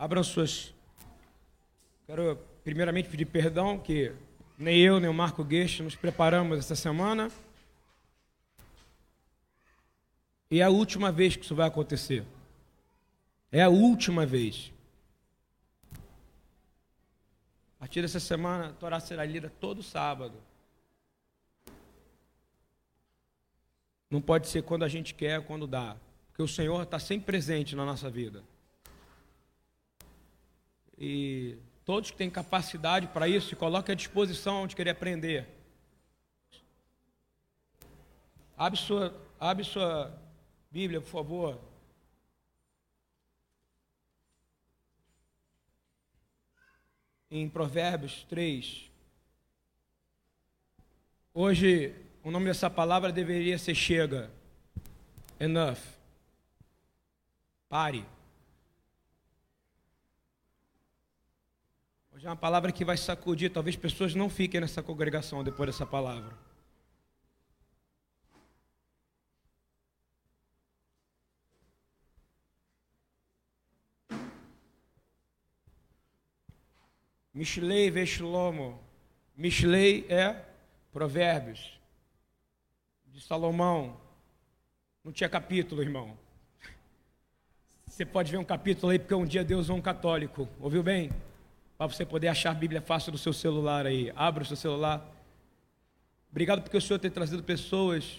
Abram suas. Quero primeiramente pedir perdão que nem eu, nem o Marco Gueste nos preparamos essa semana. E é a última vez que isso vai acontecer. É a última vez. A partir dessa semana, a Torá será lida todo sábado. Não pode ser quando a gente quer, quando dá. Porque o Senhor está sempre presente na nossa vida. E todos que têm capacidade para isso, se coloquem à disposição de querer aprender. Abre sua, abre sua Bíblia, por favor. Em Provérbios 3. Hoje, o nome dessa palavra deveria ser chega. Enough. Pare. Hoje é uma palavra que vai sacudir, talvez pessoas não fiquem nessa congregação depois dessa palavra. Mishlei Veshlomo. Mishlei é Provérbios de Salomão. Não tinha capítulo, irmão. Você pode ver um capítulo aí, porque um dia Deus é um católico. Ouviu bem? Para você poder achar a Bíblia fácil no seu celular aí. Abra o seu celular. Obrigado porque o Senhor tem trazido pessoas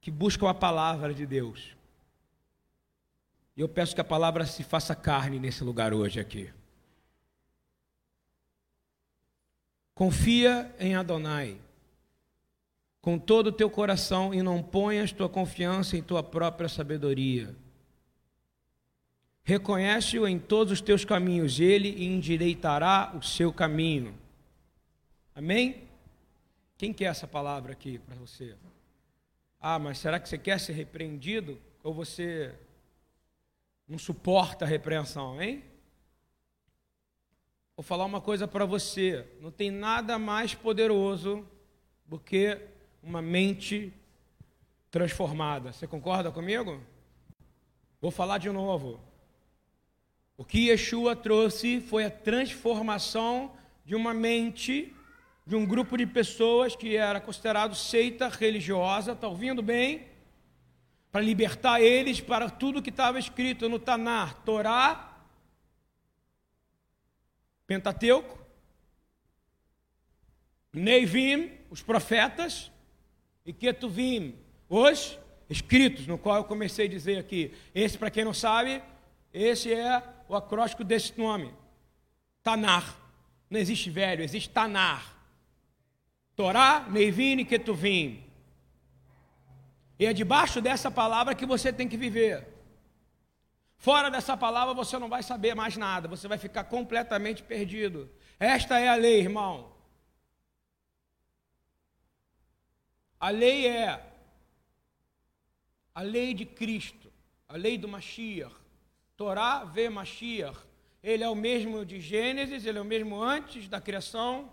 que buscam a palavra de Deus. E eu peço que a palavra se faça carne nesse lugar hoje aqui. Confia em Adonai com todo o teu coração e não ponhas tua confiança em tua própria sabedoria. Reconhece-o em todos os teus caminhos, ele endireitará o seu caminho. Amém? Quem quer essa palavra aqui para você? Ah, mas será que você quer ser repreendido? Ou você não suporta a repreensão, hein? Vou falar uma coisa para você: não tem nada mais poderoso do que uma mente transformada. Você concorda comigo? Vou falar de novo. O que Yeshua trouxe foi a transformação de uma mente, de um grupo de pessoas que era considerado seita religiosa, está ouvindo bem? Para libertar eles para tudo que estava escrito no Tanar, Torá, Pentateuco, Neivim, os profetas, e Ketuvim, os escritos, no qual eu comecei a dizer aqui. Esse, para quem não sabe, esse é o acróstico desse nome. Tanar. Não existe velho, existe Tanar. Torá, Neivim e Ketuvim. E é debaixo dessa palavra que você tem que viver. Fora dessa palavra você não vai saber mais nada, você vai ficar completamente perdido. Esta é a lei, irmão. A lei é a lei de Cristo, a lei do Mashiach. Torá vê Mashiach. Ele é o mesmo de Gênesis, ele é o mesmo antes da criação,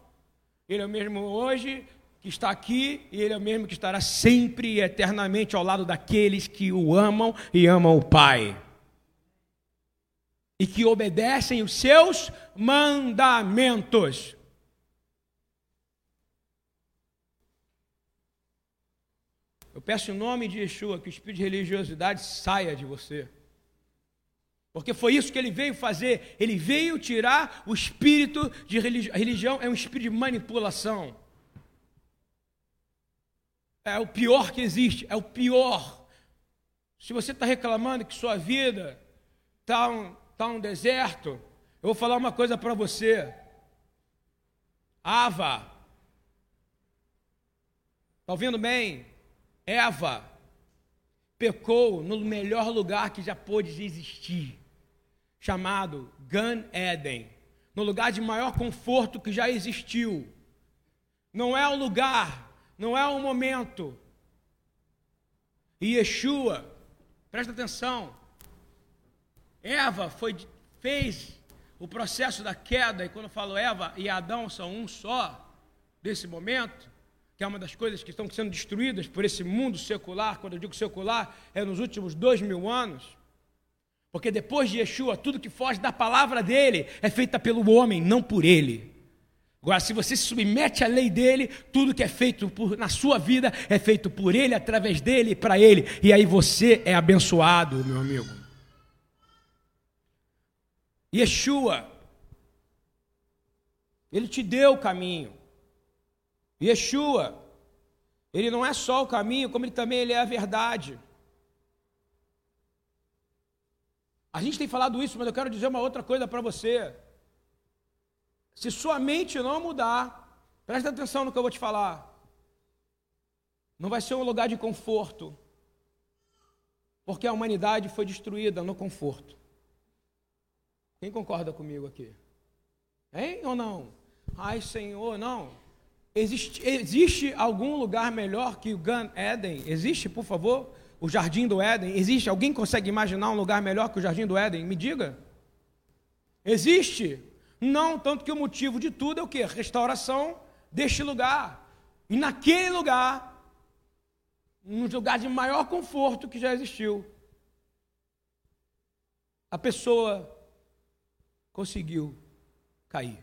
ele é o mesmo hoje que está aqui e ele é o mesmo que estará sempre e eternamente ao lado daqueles que o amam e amam o Pai. E que obedecem os seus mandamentos. Eu peço em nome de Yeshua que o espírito de religiosidade saia de você. Porque foi isso que ele veio fazer. Ele veio tirar o espírito de religião. A religião é um espírito de manipulação. É o pior que existe, é o pior. Se você está reclamando que sua vida está um, tá um deserto, eu vou falar uma coisa para você. Ava, está ouvindo bem? Eva pecou no melhor lugar que já pôde existir chamado Gan Eden, no lugar de maior conforto que já existiu. Não é o lugar, não é o momento. E Yeshua, presta atenção, Eva foi, fez o processo da queda, e quando eu falo Eva e Adão são um só, desse momento, que é uma das coisas que estão sendo destruídas por esse mundo secular, quando eu digo secular, é nos últimos dois mil anos Porque depois de Yeshua, tudo que foge da palavra dele é feita pelo homem, não por ele. Agora, se você se submete à lei dele, tudo que é feito por, na sua vida é feito por ele, através dele e para ele. E aí você é abençoado, meu amigo. Yeshua, ele te deu o caminho. Yeshua, ele não é só o caminho, como ele também ele é a verdade. A gente tem falado isso, mas eu quero dizer uma outra coisa para você. Se sua mente não mudar, presta atenção no que eu vou te falar. Não vai ser um lugar de conforto, porque a humanidade foi destruída no conforto. Quem concorda comigo aqui? Hein ou não? Ai, Senhor, não. Existe, existe algum lugar melhor que o Gan Eden? Existe, por favor? O jardim do Éden? Existe? Alguém consegue imaginar um lugar melhor que o jardim do Éden? Me diga. Existe? Não, tanto que o motivo de tudo é o que? Restauração deste lugar. E naquele lugar, um lugar de maior conforto que já existiu, a pessoa conseguiu cair.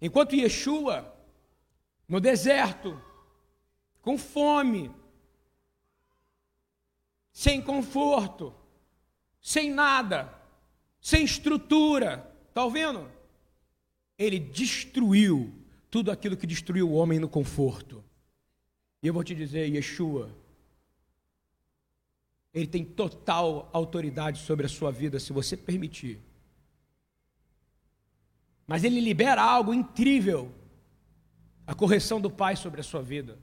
Enquanto Yeshua, no deserto, com fome, sem conforto, sem nada, sem estrutura. Está ouvindo? Ele destruiu tudo aquilo que destruiu o homem no conforto. E eu vou te dizer, Yeshua, ele tem total autoridade sobre a sua vida, se você permitir. Mas ele libera algo incrível a correção do Pai sobre a sua vida.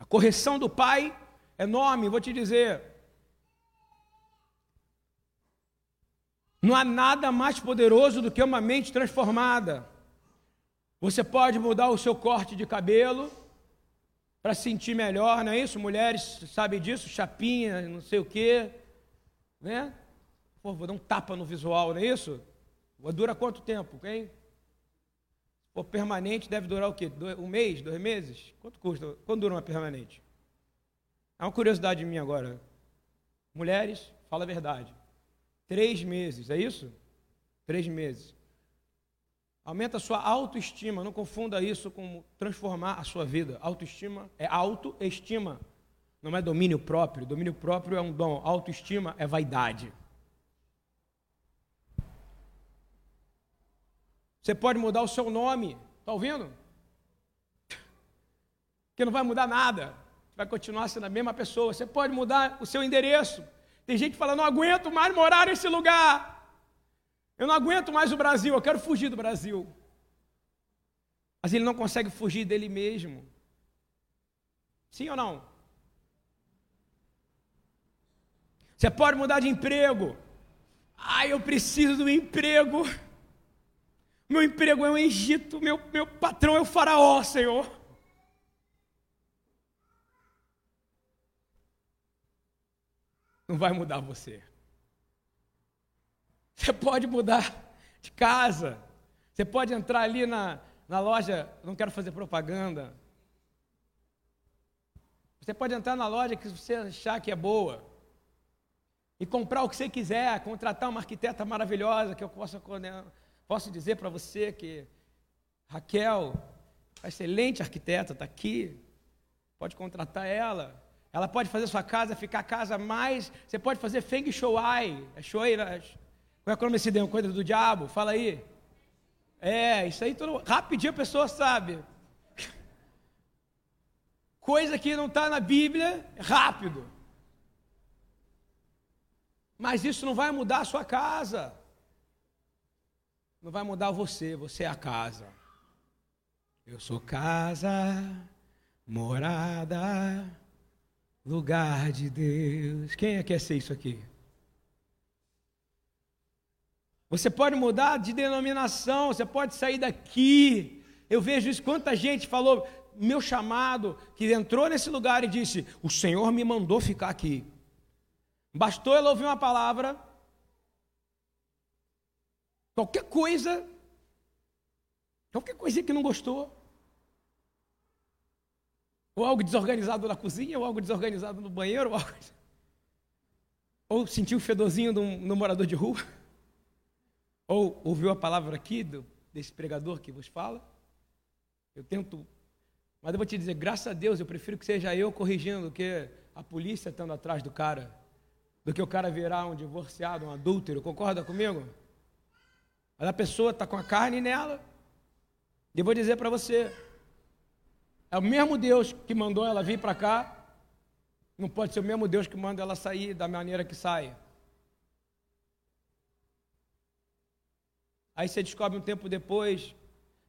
A correção do pai é enorme, vou te dizer. Não há nada mais poderoso do que uma mente transformada. Você pode mudar o seu corte de cabelo para sentir melhor, não é isso? Mulheres sabem disso, chapinha, não sei o quê, né? Pô, vou dar um tapa no visual, não é isso? Dura quanto tempo, hein? Pô, permanente deve durar o quê? Um mês, dois meses? Quanto custa? Quanto dura uma permanente? É uma curiosidade minha agora. Mulheres, fala a verdade. Três meses, é isso? Três meses. Aumenta a sua autoestima. Não confunda isso com transformar a sua vida. Autoestima é autoestima. Não é domínio próprio. Domínio próprio é um dom. Autoestima é vaidade. Você pode mudar o seu nome, está ouvindo? Que não vai mudar nada, vai continuar sendo a mesma pessoa. Você pode mudar o seu endereço. Tem gente que fala: não aguento mais morar nesse lugar. Eu não aguento mais o Brasil, eu quero fugir do Brasil. Mas ele não consegue fugir dele mesmo. Sim ou não? Você pode mudar de emprego. Ah, eu preciso do emprego. Meu emprego é o Egito, meu, meu patrão é o faraó, Senhor. Não vai mudar você. Você pode mudar de casa. Você pode entrar ali na, na loja, não quero fazer propaganda. Você pode entrar na loja que você achar que é boa e comprar o que você quiser, contratar uma arquiteta maravilhosa que eu possa Posso dizer para você que Raquel, excelente arquiteta, está aqui. Pode contratar ela. Ela pode fazer sua casa ficar a casa mais. Você pode fazer Feng Shui. É Shui, né? Qual é o nome desse deu? Coisa do diabo? Fala aí. É, isso aí todo, rapidinho a pessoa sabe. Coisa que não está na Bíblia, rápido. Mas isso não vai mudar a sua casa. Não vai mudar você, você é a casa. Eu sou casa, morada, lugar de Deus. Quem é que quer ser isso aqui? Você pode mudar de denominação, você pode sair daqui. Eu vejo isso, quanta gente falou, meu chamado, que entrou nesse lugar e disse: O Senhor me mandou ficar aqui. Bastou ela ouvir uma palavra, Qualquer coisa, qualquer coisinha que não gostou, ou algo desorganizado na cozinha, ou algo desorganizado no banheiro, ou algo... Ou sentiu o fedorzinho de um, morador de rua? Ou ouviu a palavra aqui do, desse pregador que vos fala? Eu tento, mas eu vou te dizer, graças a Deus, eu prefiro que seja eu corrigindo do que a polícia estando atrás do cara, do que o cara virar um divorciado, um adúltero. Concorda comigo? Mas a pessoa está com a carne nela. E eu vou dizer para você, é o mesmo Deus que mandou ela vir para cá, não pode ser o mesmo Deus que manda ela sair da maneira que sai. Aí você descobre um tempo depois,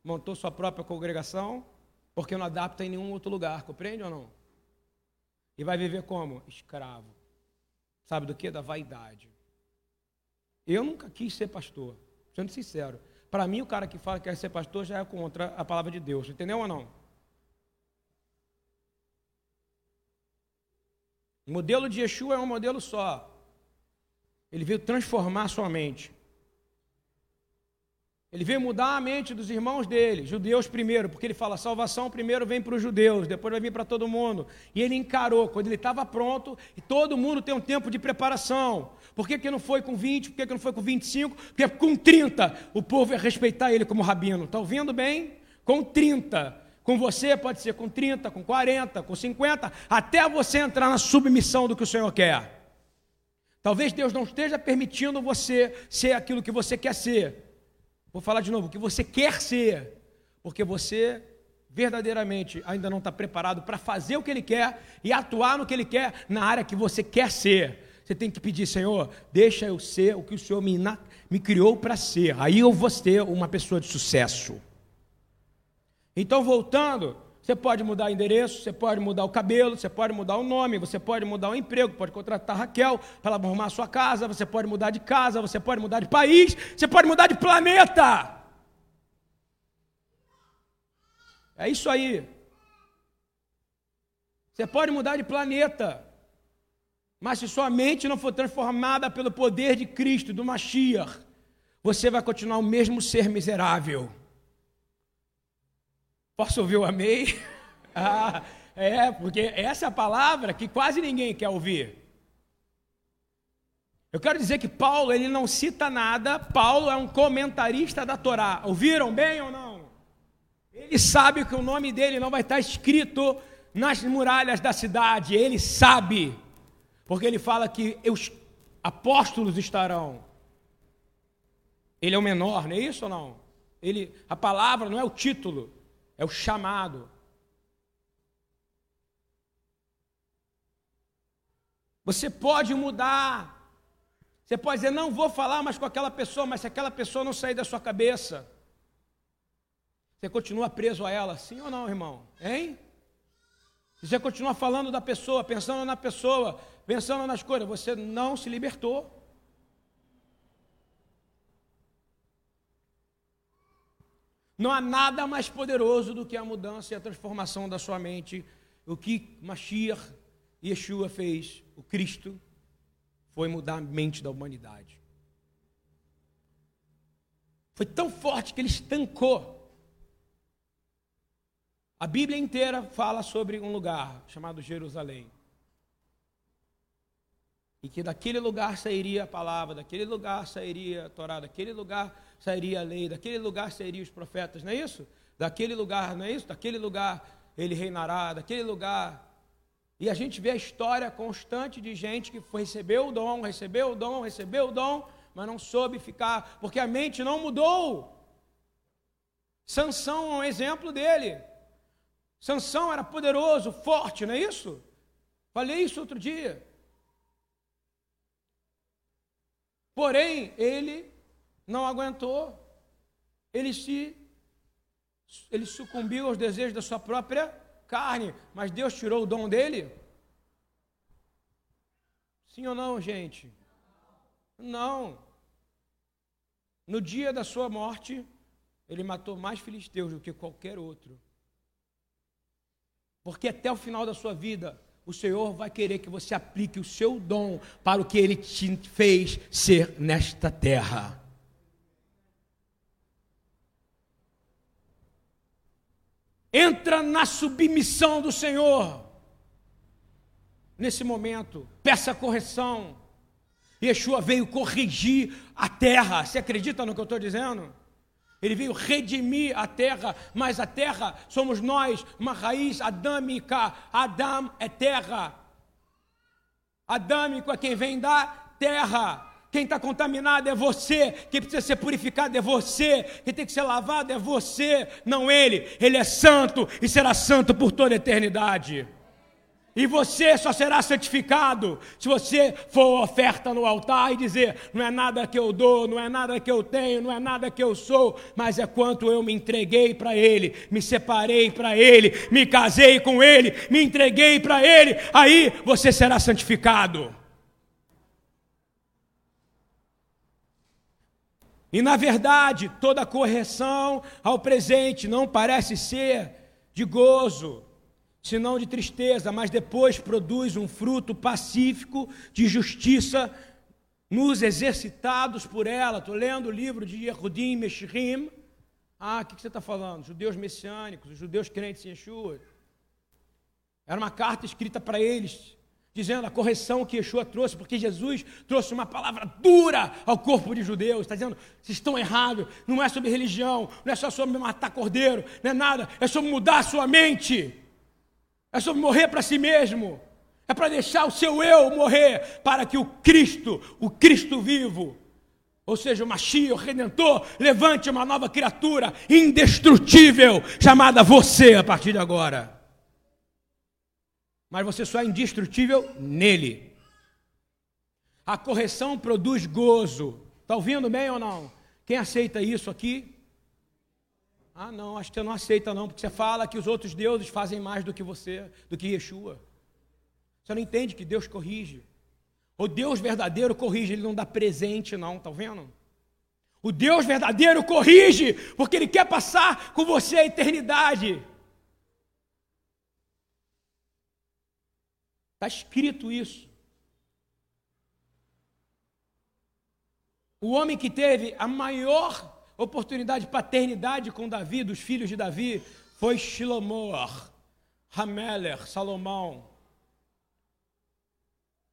montou sua própria congregação, porque não adapta em nenhum outro lugar, compreende ou não? E vai viver como? Escravo. Sabe do que? Da vaidade. Eu nunca quis ser pastor, sendo sincero. Para mim, o cara que fala que quer ser pastor já é contra a palavra de Deus, entendeu ou não? O modelo de Yeshua é um modelo só. Ele veio transformar sua mente. Ele veio mudar a mente dos irmãos dele, judeus primeiro, porque ele fala: salvação primeiro vem para os judeus, depois vai vir para todo mundo. E ele encarou, quando ele estava pronto, e todo mundo tem um tempo de preparação. Por que, que não foi com 20? Por que, que não foi com 25? Porque com 30 o povo ia respeitar ele como rabino. Está ouvindo bem? Com 30. Com você pode ser com 30, com 40, com 50, até você entrar na submissão do que o Senhor quer. Talvez Deus não esteja permitindo você ser aquilo que você quer ser. Vou falar de novo, o que você quer ser, porque você verdadeiramente ainda não está preparado para fazer o que Ele quer e atuar no que Ele quer na área que você quer ser. Você tem que pedir, Senhor, deixa eu ser o que o Senhor me, me criou para ser. Aí eu vou ser uma pessoa de sucesso. Então, voltando, você pode mudar o endereço, você pode mudar o cabelo, você pode mudar o nome, você pode mudar o emprego, pode contratar Raquel para ela arrumar a sua casa, você pode mudar de casa, você pode mudar de país, você pode mudar de planeta. É isso aí. Você pode mudar de planeta. Mas se sua mente não for transformada pelo poder de Cristo, do Mashiach, você vai continuar o mesmo ser miserável. Posso ouvir o amém? Ah, é, porque essa é a palavra que quase ninguém quer ouvir. Eu quero dizer que Paulo, ele não cita nada, Paulo é um comentarista da Torá. Ouviram bem ou não? Ele sabe que o nome dele não vai estar escrito nas muralhas da cidade, ele sabe, porque ele fala que os apóstolos estarão. Ele é o menor, não é isso ou não? Ele, a palavra não é o título, é o chamado. Você pode mudar. Você pode dizer, não vou falar mais com aquela pessoa, mas se aquela pessoa não sair da sua cabeça, você continua preso a ela, sim ou não, irmão? Hein? Você continua falando da pessoa, pensando na pessoa, pensando nas coisas, você não se libertou. Não há nada mais poderoso do que a mudança e a transformação da sua mente. O que Mashiach e Yeshua fez, o Cristo, foi mudar a mente da humanidade. Foi tão forte que ele estancou. A Bíblia inteira fala sobre um lugar chamado Jerusalém. E que daquele lugar sairia a palavra, daquele lugar sairia a Torá, daquele lugar sairia a lei, daquele lugar sairiam os profetas, não é isso? Daquele lugar, não é isso? Daquele lugar ele reinará, daquele lugar. E a gente vê a história constante de gente que recebeu o dom, recebeu o dom, recebeu o dom, mas não soube ficar, porque a mente não mudou. Sansão é um exemplo dele. Sansão era poderoso, forte, não é isso? Falei isso outro dia. Porém, ele não aguentou, ele se ele sucumbiu aos desejos da sua própria carne, mas Deus tirou o dom dele? Sim ou não, gente? Não. No dia da sua morte, ele matou mais filisteus do que qualquer outro. Porque até o final da sua vida, o Senhor vai querer que você aplique o seu dom para o que ele te fez ser nesta terra. entra na submissão do Senhor. Nesse momento, peça correção. Yeshua veio corrigir a terra. Você acredita no que eu estou dizendo? Ele veio redimir a terra, mas a terra somos nós, uma raiz adâmica. Adam é terra. Adâmico é quem vem da terra. Quem está contaminado é você. Quem precisa ser purificado é você. Quem tem que ser lavado é você, não ele. Ele é santo e será santo por toda a eternidade. E você só será santificado se você for oferta no altar e dizer: não é nada que eu dou, não é nada que eu tenho, não é nada que eu sou, mas é quanto eu me entreguei para Ele, me separei para Ele, me casei com Ele, me entreguei para Ele, aí você será santificado. E na verdade, toda correção ao presente não parece ser de gozo senão de tristeza, mas depois produz um fruto pacífico de justiça nos exercitados por ela. Estou lendo o livro de Yehudim Meshrim. Ah, o que, você está falando? Judeus messiânicos, os judeus crentes em Yeshua. Era uma carta escrita para eles, dizendo a correção que Yeshua trouxe, porque Jesus trouxe uma palavra dura ao corpo de judeus, está dizendo, vocês estão errados, não é sobre religião, não é só sobre matar cordeiro, não é nada, é sobre mudar a sua mente. É sobre morrer para si mesmo. É para deixar o seu eu morrer para que o Cristo, o Cristo vivo, ou seja, o Machia, o Redentor, levante uma nova criatura indestrutível, chamada você a partir de agora. Mas você só é indestrutível nele. A correção produz gozo. Está ouvindo bem ou não? Quem aceita isso aqui? Ah, não, acho que você não aceita não, porque você fala que os outros deuses fazem mais do que você, do que Yeshua. Você não entende que Deus corrige. O Deus verdadeiro corrige, ele não dá presente não, tá vendo? O Deus verdadeiro corrige, porque ele quer passar com você a eternidade. Está escrito isso. O homem que teve a maior oportunidade de paternidade com Davi, dos filhos de Davi, foi Shilomor, Hameler, Salomão.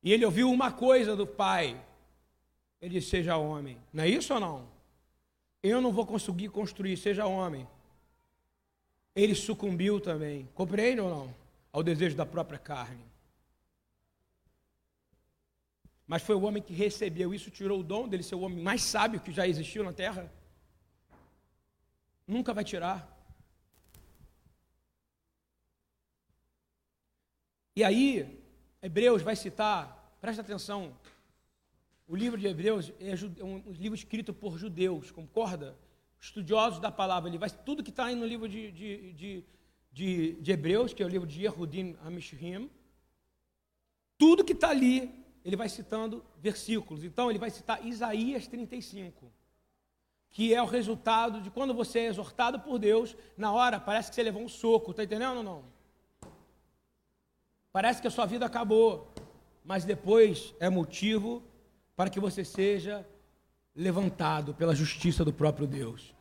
E ele ouviu uma coisa do pai. Ele disse: Seja homem. Não é isso ou não? Eu não vou conseguir construir, seja homem. Ele sucumbiu também. Compreende ou não? Ao desejo da própria carne. Mas foi o homem que recebeu isso, tirou o dom dele ser o homem mais sábio que já existiu na terra. Nunca vai tirar. E aí, Hebreus vai citar, presta atenção, o livro de Hebreus é um livro escrito por judeus, concorda? Estudiosos da palavra. Ele vai, tudo que está aí no livro de, de, de, de, de Hebreus, que é o livro de Yehudim Amishrim, tudo que está ali, ele vai citando versículos. Então, ele vai citar Isaías 35 que é o resultado de quando você é exortado por Deus, na hora parece que você levou um soco, está entendendo ou não? Parece que a sua vida acabou, mas depois é motivo para que você seja levantado pela justiça do próprio Deus.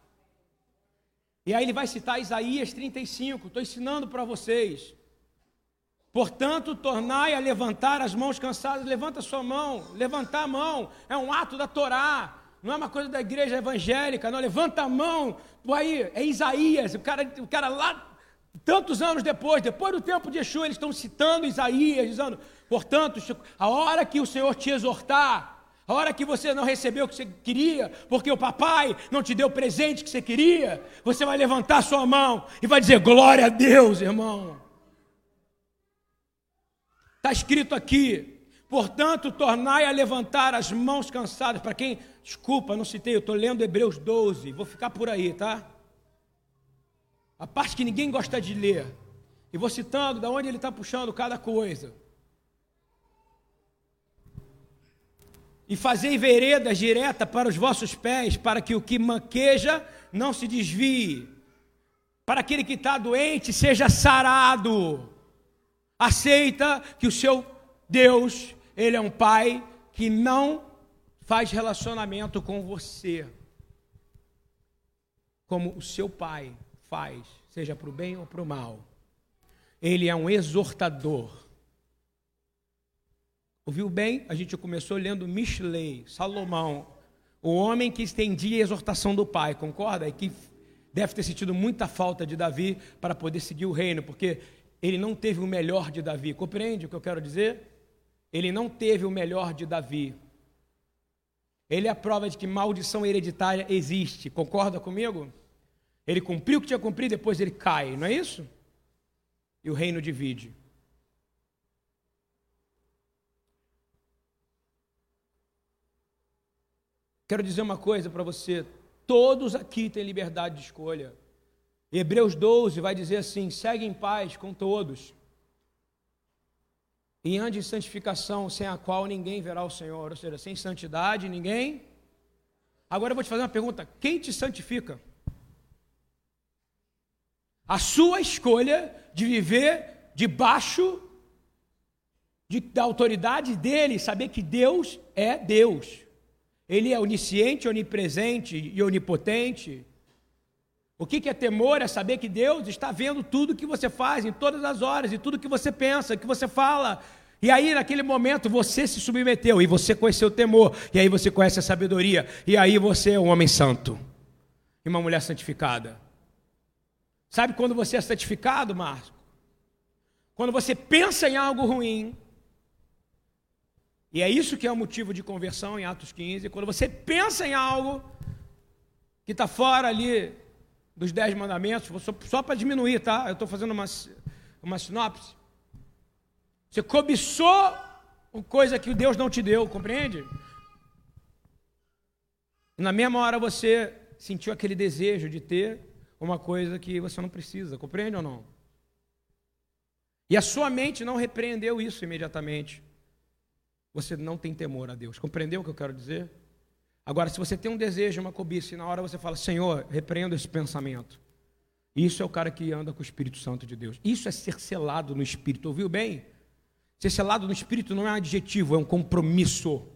E aí ele vai citar Isaías 35, estou ensinando para vocês. Portanto, tornai a levantar as mãos cansadas, levanta a sua mão, levantar a mão, é um ato da Torá, não é uma coisa da igreja evangélica, não. Levanta a mão. Aí, é Isaías, o cara, o cara lá, tantos anos depois, depois do tempo de Yeshua, eles estão citando Isaías, dizendo: portanto, a hora que o Senhor te exortar, a hora que você não recebeu o que você queria, porque o papai não te deu o presente que você queria, você vai levantar sua mão e vai dizer: glória a Deus, irmão. Está escrito aqui, Portanto, tornai a levantar as mãos cansadas. Para quem, desculpa, não citei, eu estou lendo Hebreus 12, vou ficar por aí, tá? A parte que ninguém gosta de ler. E vou citando da onde ele está puxando cada coisa. E fazei veredas direta para os vossos pés, para que o que manqueja não se desvie. Para aquele que está doente seja sarado. Aceita que o seu Deus ele é um pai que não faz relacionamento com você como o seu pai faz, seja para o bem ou para o mal. Ele é um exortador. Ouviu bem? A gente começou lendo Mishlei, Salomão, o homem que estendia a exortação do pai, concorda? E que deve ter sentido muita falta de Davi para poder seguir o reino, porque ele não teve o melhor de Davi. Compreende o que eu quero dizer? Ele não teve o melhor de Davi. Ele é a prova de que maldição hereditária existe. Concorda comigo? Ele cumpriu o que tinha cumprido, depois ele cai, não é isso? E o reino divide. Quero dizer uma coisa para você: todos aqui têm liberdade de escolha. Hebreus 12 vai dizer assim: segue em paz com todos, e ande em santificação, sem a qual ninguém verá o Senhor. Ou seja, sem santidade ninguém. Agora eu vou te fazer uma pergunta: quem te santifica? A sua escolha de viver debaixo de, da autoridade dele, saber que Deus é Deus. Ele é onisciente, onipresente e onipotente. O que é temor? É saber que Deus está vendo tudo que você faz, em todas as horas, e tudo que você pensa, que você fala. E aí, naquele momento, você se submeteu, e você conheceu o temor, e aí você conhece a sabedoria, e aí você é um homem santo, e uma mulher santificada. Sabe quando você é santificado, Márcio? Quando você pensa em algo ruim, e é isso que é o motivo de conversão em Atos 15. Quando você pensa em algo que está fora ali dos dez mandamentos, só para diminuir, tá? Eu estou fazendo uma, uma sinopse. Você cobiçou coisa que Deus não te deu, compreende? E na mesma hora você sentiu aquele desejo de ter uma coisa que você não precisa, compreende ou não? E a sua mente não repreendeu isso imediatamente você não tem temor a Deus. Compreendeu o que eu quero dizer? Agora, se você tem um desejo, uma cobiça, e na hora você fala, Senhor, repreendo esse pensamento. Isso é o cara que anda com o Espírito Santo de Deus. Isso é ser selado no Espírito. Ouviu bem? Ser selado no Espírito não é um adjetivo, é um compromisso.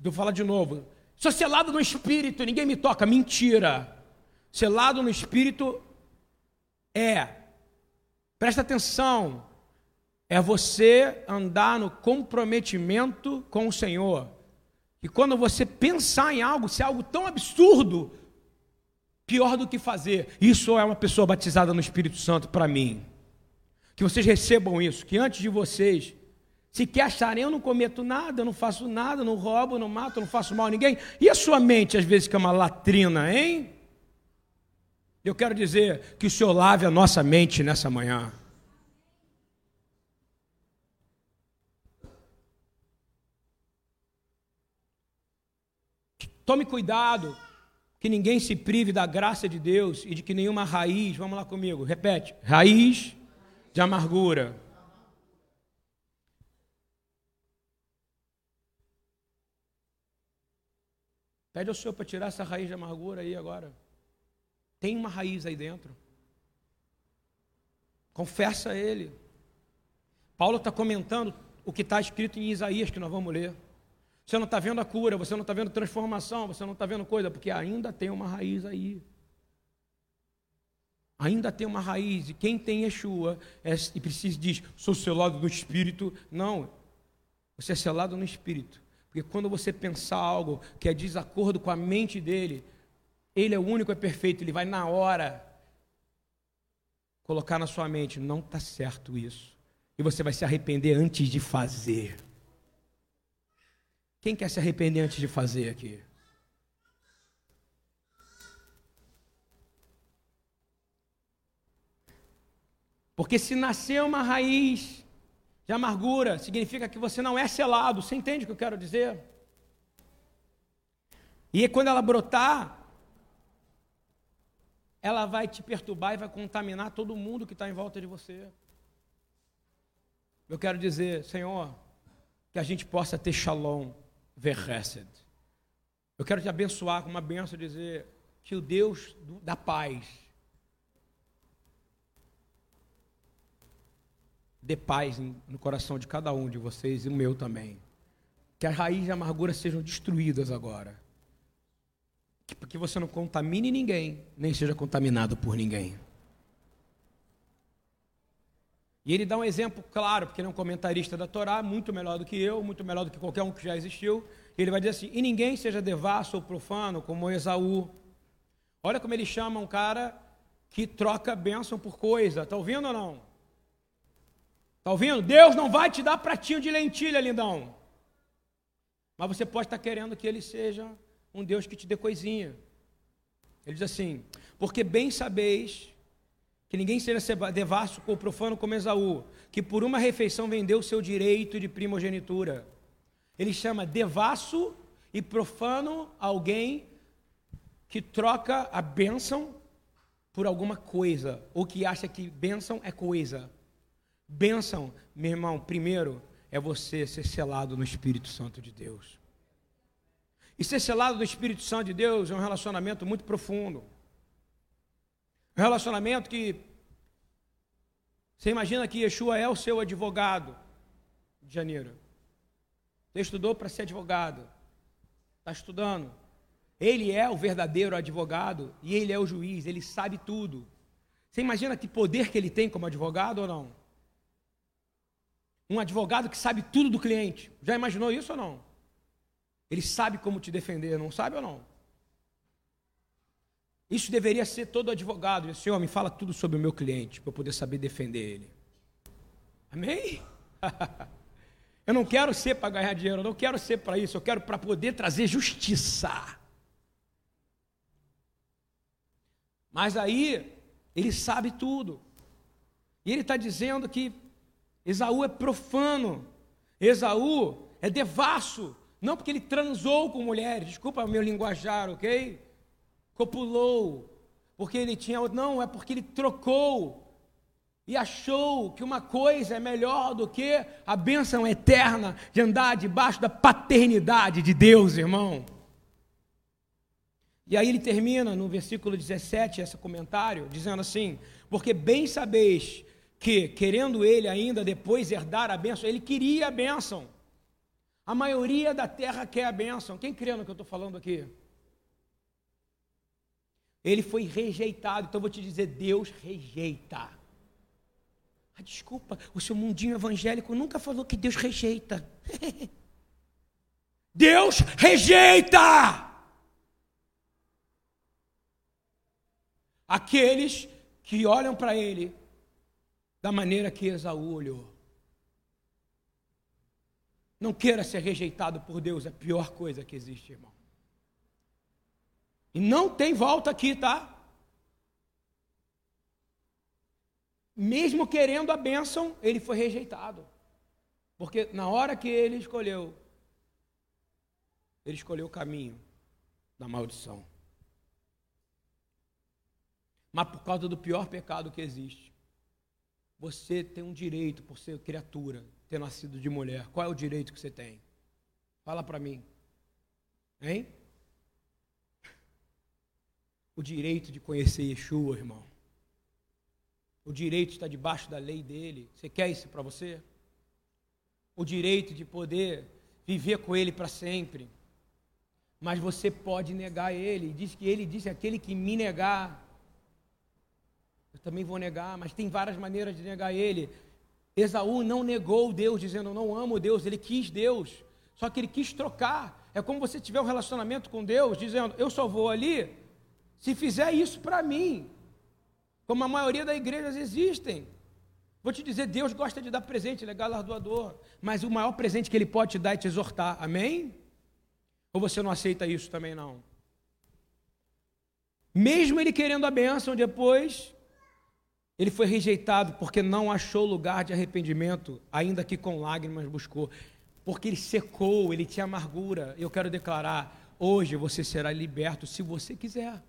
Vou falar de novo. Sou selado no Espírito, ninguém me toca. Mentira. Selado no Espírito é. Presta atenção é você andar no comprometimento com o Senhor. E quando você pensar em algo, se é algo tão absurdo, pior do que fazer, isso é uma pessoa batizada no Espírito Santo para mim. Que vocês recebam isso, que antes de vocês se que acharem eu não cometo nada, eu não faço nada, não roubo, não mato, não faço mal a ninguém. E a sua mente, às vezes, que é uma latrina, hein? Eu quero dizer que o Senhor lave a nossa mente nessa manhã. Tome cuidado que ninguém se prive da graça de Deus e de que nenhuma raiz, vamos lá comigo, repete, raiz de amargura. Pede ao Senhor para tirar essa raiz de amargura aí agora. Tem uma raiz aí dentro. Confessa a Ele. Paulo está comentando o que está escrito em Isaías, que nós vamos ler. Você não está vendo a cura, você não está vendo transformação, você não está vendo coisa, porque ainda tem uma raiz aí. Ainda tem uma raiz, e quem tem Yeshua é, e precisa diz, sou selado no Espírito. Não, você é selado no Espírito. Porque quando você pensar algo que é desacordo com a mente dele, ele é o único, é perfeito, ele vai na hora colocar na sua mente, não está certo isso. E você vai se arrepender antes de fazer. Quem quer se arrepender antes de fazer aqui? Porque se nascer uma raiz de amargura, significa que você não é selado. Você entende o que eu quero dizer? E quando ela brotar, ela vai te perturbar e vai contaminar todo mundo que está em volta de você. Eu quero dizer, Senhor, que a gente possa ter shalom verhesed. Eu quero te abençoar com uma benção dizer que o Deus da paz dê paz no coração de cada um de vocês e o meu também. Que as raízes de amargura sejam destruídas agora. Que você não contamine ninguém, nem seja contaminado por ninguém. E ele dá um exemplo claro, porque ele é um comentarista da Torá, muito melhor do que eu, muito melhor do que qualquer um que já existiu. Ele vai dizer assim: e ninguém seja devasso ou profano como Esaú. Olha como ele chama um cara que troca bênção por coisa. Está ouvindo ou não? Está ouvindo? Deus não vai te dar pratinho de lentilha, lindão. Mas você pode estar querendo que ele seja um Deus que te dê coisinha. Ele diz assim: porque bem sabeis que ninguém seja devasso ou profano como Esaú, que por uma refeição vendeu seu direito de primogenitura. Ele chama devasso e profano alguém que troca a bênção por alguma coisa, ou que acha que bênção é coisa. Bênção, meu irmão, primeiro é você ser selado no Espírito Santo de Deus. E ser selado no Espírito Santo de Deus é um relacionamento muito profundo. Um relacionamento que você imagina que Yeshua é o seu advogado de janeiro. Você estudou para ser advogado. Está estudando. Ele é o verdadeiro advogado e ele é o juiz, ele sabe tudo. Você imagina que poder que ele tem como advogado ou não? Um advogado que sabe tudo do cliente. Já imaginou isso ou não? Ele sabe como te defender, não sabe ou não? Isso deveria ser todo advogado. Senhor, me fala tudo sobre o meu cliente, para eu poder saber defender ele. Amém? eu não quero ser para ganhar dinheiro, eu não quero ser para isso, eu quero para poder trazer justiça. Mas aí, ele sabe tudo. E ele está dizendo que Esaú é profano, Esaú é devasso, não porque ele transou com mulheres, desculpa meu linguajar, ok? Copulou, porque ele tinha. Não, é porque ele trocou e achou que uma coisa é melhor do que a bênção eterna de andar debaixo da paternidade de Deus, irmão. E aí ele termina no versículo 17 esse comentário, dizendo assim: Porque bem sabeis que, querendo ele ainda depois herdar a bênção, ele queria a bênção. A maioria da terra quer a bênção. Quem crê no que eu estou falando aqui? Ele foi rejeitado. Então eu vou te dizer: Deus rejeita. Ah, desculpa, o seu mundinho evangélico nunca falou que Deus rejeita. Deus rejeita aqueles que olham para Ele da maneira que Esaú olhou. Não queira ser rejeitado por Deus, é a pior coisa que existe, irmão. E não tem volta aqui, tá? Mesmo querendo a bênção, ele foi rejeitado. Porque na hora que ele escolheu, ele escolheu o caminho da maldição. Mas por causa do pior pecado que existe, você tem um direito por ser criatura, ter nascido de mulher. Qual é o direito que você tem? Fala para mim. Hein? O direito de conhecer Yeshua, irmão. O direito estar debaixo da lei dele. Você quer isso para você? O direito de poder viver com ele para sempre. Mas você pode negar ele. Diz que ele disse: aquele que me negar, eu também vou negar. Mas tem várias maneiras de negar ele. Esaú não negou Deus, dizendo: não amo Deus. Ele quis Deus. Só que ele quis trocar. É como você tiver um relacionamento com Deus, dizendo: eu só vou ali se fizer isso para mim, como a maioria das igrejas existem. Vou te dizer, Deus gosta de dar presente, ele é galardoador. Mas o maior presente que ele pode te dar é te exortar. Amém? Ou você não aceita isso também não? Mesmo ele querendo a bênção depois, ele foi rejeitado porque não achou lugar de arrependimento, ainda que com lágrimas buscou. Porque ele secou, ele tinha amargura. Eu quero declarar: hoje você será liberto se você quiser.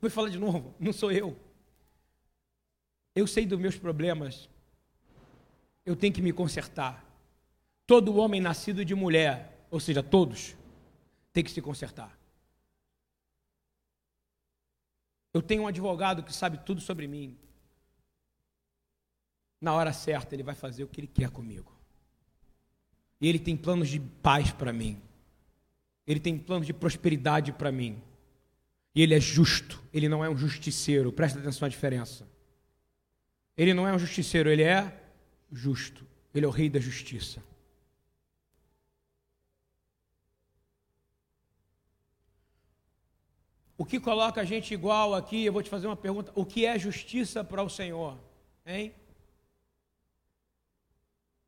Vou falar de novo, não sou eu. Eu sei dos meus problemas. Eu tenho que me consertar. Todo homem nascido de mulher, ou seja, todos, tem que se consertar. Eu tenho um advogado que sabe tudo sobre mim. Na hora certa, ele vai fazer o que ele quer comigo. E ele tem planos de paz para mim. Ele tem planos de prosperidade para mim. E ele é justo, ele não é um justiceiro, presta atenção à diferença. Ele não é um justiceiro, ele é justo. Ele é o rei da justiça. O que coloca a gente igual aqui, eu vou te fazer uma pergunta: o que é justiça para o Senhor? Hein?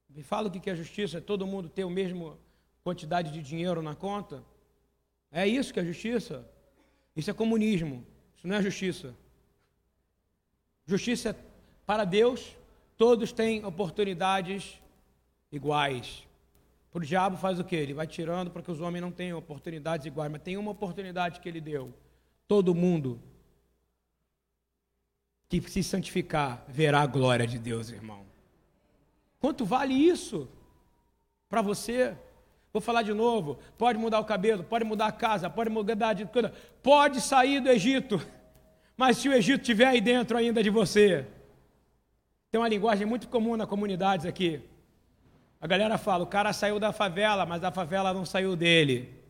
Me fala o que é justiça: é todo mundo ter a mesma quantidade de dinheiro na conta? É isso que é justiça? Isso é comunismo, isso não é justiça. Justiça é para Deus, todos têm oportunidades iguais. Para o diabo faz o quê? Ele vai tirando para que os homens não tenham oportunidades iguais, mas tem uma oportunidade que ele deu todo mundo que se santificar verá a glória de Deus, irmão. Quanto vale isso para você? Vou falar de novo. Pode mudar o cabelo, pode mudar a casa, pode mudar de coisa, pode sair do Egito. Mas se o Egito estiver aí dentro ainda de você, tem uma linguagem muito comum nas comunidades aqui. A galera fala: o cara saiu da favela, mas a favela não saiu dele.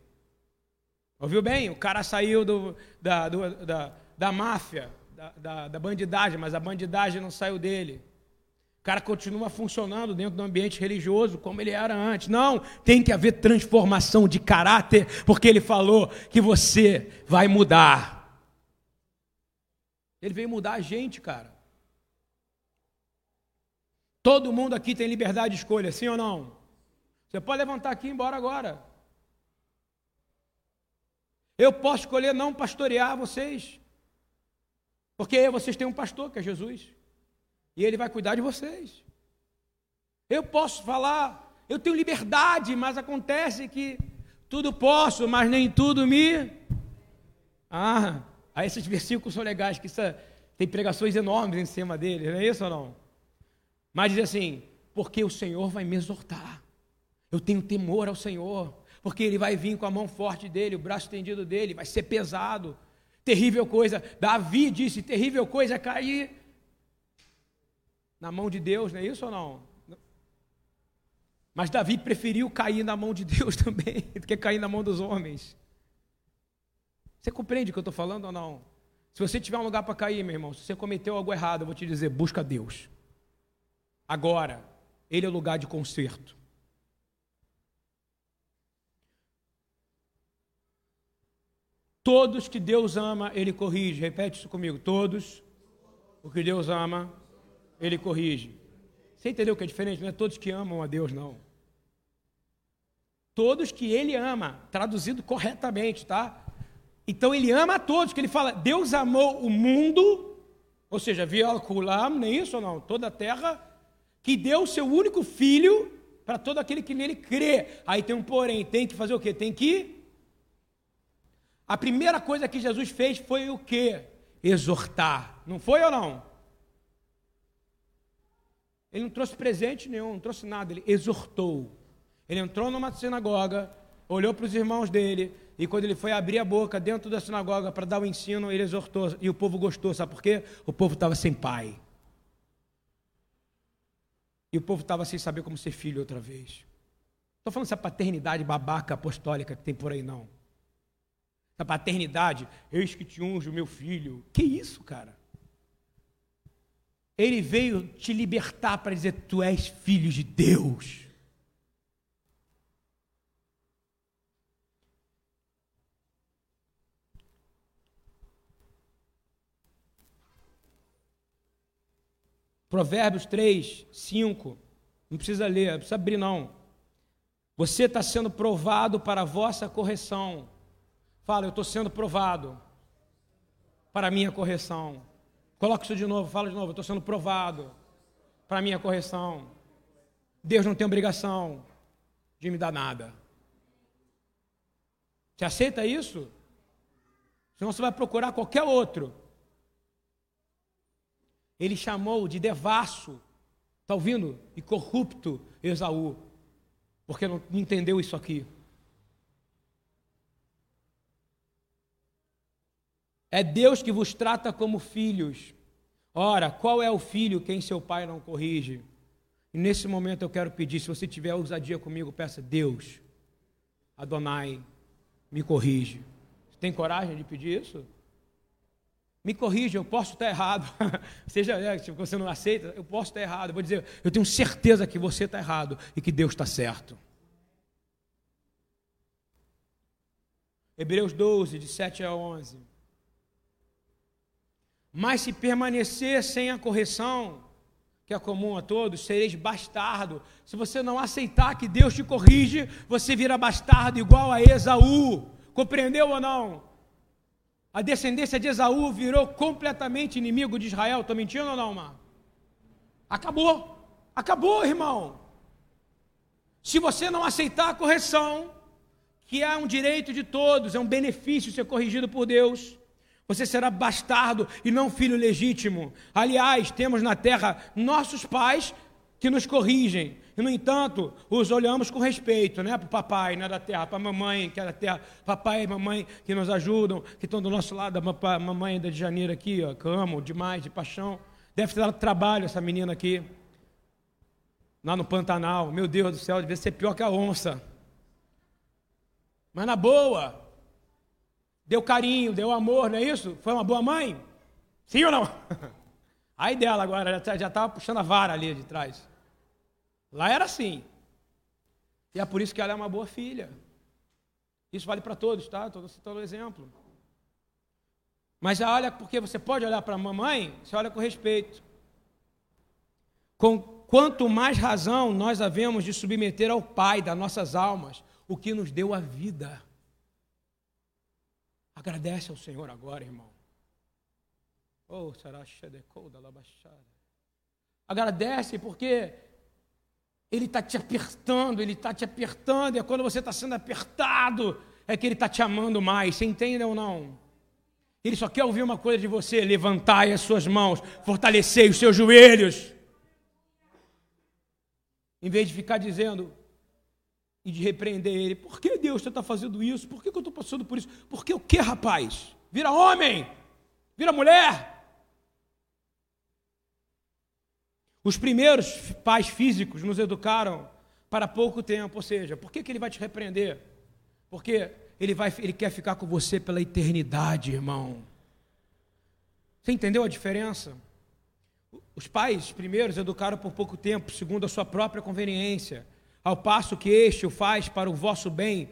Ouviu bem? O cara saiu do, da, do, da, da máfia, da, da, da bandidagem, mas a bandidagem não saiu dele. O cara continua funcionando dentro do ambiente religioso como ele era antes. Não, tem que haver transformação de caráter, porque ele falou que você vai mudar. Ele veio mudar a gente, cara. Todo mundo aqui tem liberdade de escolha, sim ou não? Você pode levantar aqui e ir embora agora. Eu posso escolher não pastorear vocês, porque vocês têm um pastor que é Jesus, e ele vai cuidar de vocês. Eu posso falar, eu tenho liberdade, mas acontece que tudo posso, mas nem tudo me. Ah, aí esses versículos são legais, que isso, é, tem pregações enormes em cima deles, não é isso ou não? Mas diz assim: porque o Senhor vai me exortar, eu tenho temor ao Senhor porque ele vai vir com a mão forte dele, o braço estendido dele, vai ser pesado. Terrível coisa. Davi disse: terrível coisa é cair na mão de Deus, não é isso ou não? Mas Davi preferiu cair na mão de Deus também do que cair na mão dos homens. Você compreende o que eu estou falando ou não? Se você tiver um lugar para cair, meu irmão, se você cometeu algo errado, eu vou te dizer: busca Deus. Agora, Ele é o lugar de conserto. Todos que Deus ama, Ele corrige. Repete isso comigo. Todos o que Deus ama, Ele corrige. Você entendeu que é diferente? Não é todos que amam a Deus, não. Todos que Ele ama, traduzido corretamente, tá? Então Ele ama a todos, que Ele fala, Deus amou o mundo, ou seja, viaculam, não é isso ou não? Toda a terra, que deu o seu único filho para todo aquele que nele crê. Aí tem um porém, tem que fazer o quê? Tem que a primeira coisa que Jesus fez foi o quê? Exortar. Não foi ou não? Ele não trouxe presente nenhum, não trouxe nada, ele exortou. Ele entrou numa sinagoga, olhou para os irmãos dele, e quando ele foi abrir a boca dentro da sinagoga para dar o ensino, ele exortou, e o povo gostou, sabe por quê? O povo estava sem pai. E o povo estava sem saber como ser filho outra vez. Estou falando essa paternidade babaca apostólica que tem por aí, não da paternidade, eis que te unjo meu filho. Que isso, cara? Ele veio te libertar para dizer: Tu és filho de Deus. Provérbios 3, 5. Não precisa ler, não precisa abrir, não. Você está sendo provado para a vossa correção. Fala, eu estou sendo provado para a minha correção. Coloca isso de novo, fala de novo, eu estou sendo provado para minha correção. Deus não tem obrigação de me dar nada. Você aceita isso? Senão você vai procurar qualquer outro. Ele chamou de devasso, está ouvindo? E corrupto Esaú, porque não entendeu isso aqui. É Deus que vos trata como filhos. Ora, qual é o filho quem seu pai não corrige? E nesse momento eu quero pedir, se você tiver ousadia comigo, peça, Deus, Adonai, me corrige. Você tem coragem de pedir isso? Me corrija, eu posso estar errado. Seja é, se você não aceita, eu posso estar errado. Eu vou dizer, eu tenho certeza que você está errado e que Deus está certo. Hebreus 12, de 7 a 11. Mas se permanecer sem a correção, que é comum a todos, sereis bastardo. Se você não aceitar que Deus te corrige, você vira bastardo igual a Esaú. Compreendeu ou não? A descendência de Esaú virou completamente inimigo de Israel. Estou mentindo ou não, Mar? Acabou. Acabou, irmão. Se você não aceitar a correção, que é um direito de todos, é um benefício ser corrigido por Deus, você será bastardo e não filho legítimo. Aliás, temos na terra nossos pais que nos corrigem. E, no entanto, os olhamos com respeito, né? Para o papai, né? Da terra, para a mamãe, que é da terra, papai e mamãe que nos ajudam, que estão do nosso lado, a mamãe da de janeiro aqui, ó, que amo demais, de paixão. Deve ter dado trabalho essa menina aqui. Lá no Pantanal. Meu Deus do céu, deve ser pior que a onça. Mas na boa, deu carinho, deu amor, não é isso? Foi uma boa mãe? Sim ou não? Aí dela agora, já estava puxando a vara ali de trás. Lá era assim. E é por isso que ela é uma boa filha. Isso vale para todos, tá? Estou citando um exemplo. Mas já olha, porque você pode olhar para a mamãe, você olha com respeito. Com quanto mais razão nós havemos de submeter ao Pai das nossas almas, o que nos deu a vida. Agradece ao Senhor agora, irmão. Oh, Agradece porque Ele está te apertando, Ele está te apertando, e é quando você está sendo apertado, é que Ele está te amando mais. Você entende ou não? Ele só quer ouvir uma coisa de você: levantar as suas mãos, fortalecer os seus joelhos. Em vez de ficar dizendo, e de repreender ele. Por que Deus está fazendo isso? Por que, que eu estou passando por isso? Por que o que, rapaz? Vira homem! Vira mulher! Os primeiros pais físicos nos educaram para pouco tempo, ou seja, por que, que ele vai te repreender? Porque ele, vai, ele quer ficar com você pela eternidade, irmão. Você entendeu a diferença? Os pais primeiros educaram por pouco tempo, segundo a sua própria conveniência ao passo que este o faz para o vosso bem,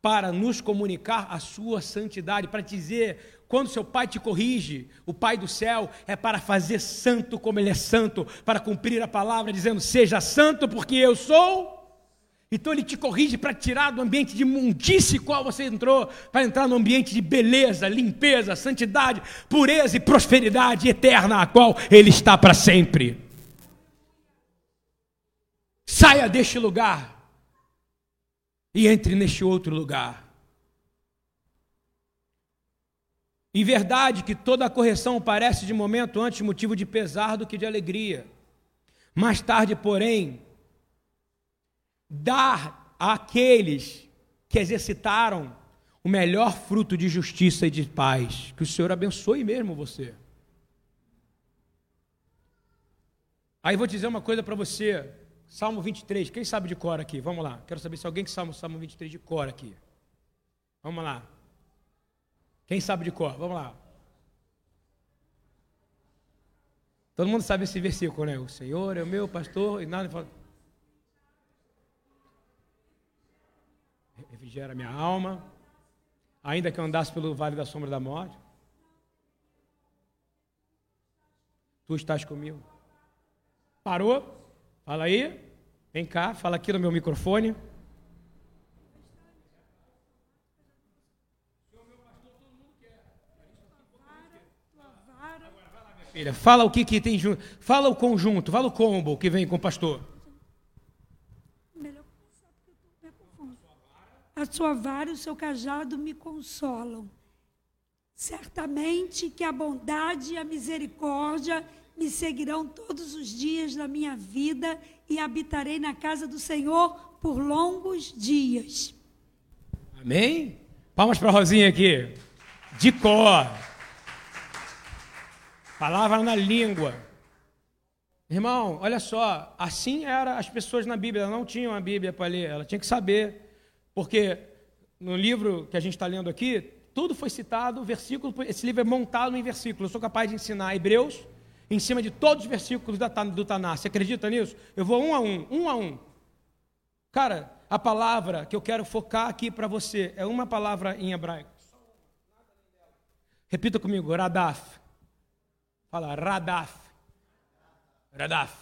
para nos comunicar a sua santidade, para dizer, quando seu pai te corrige, o pai do céu é para fazer santo como ele é santo, para cumprir a palavra dizendo: "Seja santo porque eu sou". Então ele te corrige para tirar do ambiente de imundice qual você entrou, para entrar no ambiente de beleza, limpeza, santidade, pureza e prosperidade eterna, a qual ele está para sempre. Saia deste lugar e entre neste outro lugar. Em verdade que toda correção parece de momento antes motivo de pesar do que de alegria. Mais tarde, porém, dar àqueles que exercitaram o melhor fruto de justiça e de paz. Que o Senhor abençoe mesmo você. Aí vou dizer uma coisa para você. Salmo 23, quem sabe de cor aqui? Vamos lá. Quero saber se alguém que sabe o Salmo 23 de cor aqui. Vamos lá. Quem sabe de cor? Vamos lá. Todo mundo sabe esse versículo, né? O Senhor é o meu pastor e nada fala. Refrigera minha alma, ainda que eu andasse pelo vale da sombra da morte. Tu estás comigo. Parou? Fala aí. Vem cá, fala aqui no meu microfone. Fala o que, que tem junto. Fala o conjunto, fala o combo que vem com o pastor. A sua vara e o seu cajado me consolam. Certamente que a bondade e a misericórdia me seguirão todos os dias da minha vida e habitarei na casa do Senhor por longos dias. Amém? Palmas para a Rosinha aqui. De cor. Palavra na língua. Irmão, olha só, assim eram as pessoas na Bíblia, não tinham a Bíblia para ler, ela tinha que saber, porque no livro que a gente está lendo aqui, tudo foi citado, versículo, esse livro é montado em versículos. Eu sou capaz de ensinar Hebreus em cima de todos os versículos da, do Tanakh. Você acredita nisso? Eu vou um a um, um a um. Cara, a palavra que eu quero focar aqui para você é uma palavra em hebraico. Repita comigo, Radaf. Fala, Radaf. Radaf.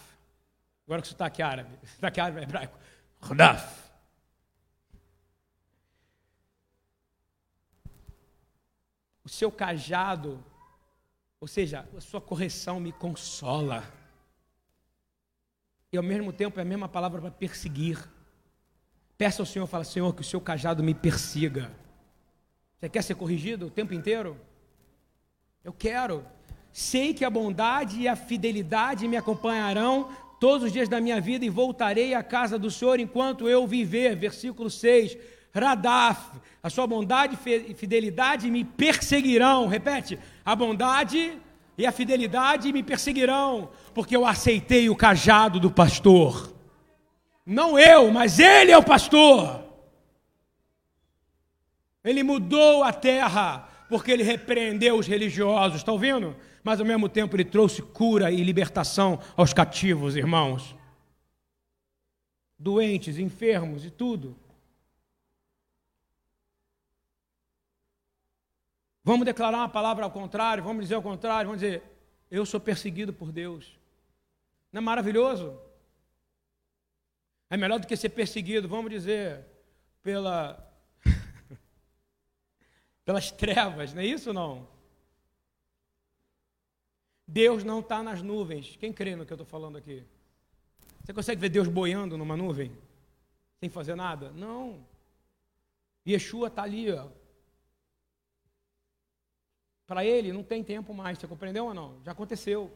Agora que está aqui árabe. Sotaque árabe é hebraico. Radaf. O seu cajado, ou seja, a sua correção me consola. E ao mesmo tempo é a mesma palavra para perseguir. Peça ao Senhor, fala, Senhor, que o seu cajado me persiga. Você quer ser corrigido o tempo inteiro? Eu quero. Sei que a bondade e a fidelidade me acompanharão todos os dias da minha vida e voltarei à casa do Senhor enquanto eu viver. Versículo 6. Radaf, a sua bondade e fidelidade me perseguirão. Repete, a bondade e a fidelidade me perseguirão, porque eu aceitei o cajado do pastor. Não eu, mas ele é o pastor. Ele mudou a terra, porque ele repreendeu os religiosos, está ouvindo? Mas ao mesmo tempo ele trouxe cura e libertação aos cativos, irmãos. Doentes, enfermos e tudo. Vamos declarar uma palavra ao contrário, vamos dizer ao contrário, vamos dizer, eu sou perseguido por Deus. Não é maravilhoso? É melhor do que ser perseguido, vamos dizer, pela pelas trevas, não é isso não? Deus não está nas nuvens. Quem crê no que eu estou falando aqui? Você consegue ver Deus boiando numa nuvem? Sem fazer nada? Não. Yeshua está ali, ó, para ele não tem tempo mais, você compreendeu ou não? Já aconteceu.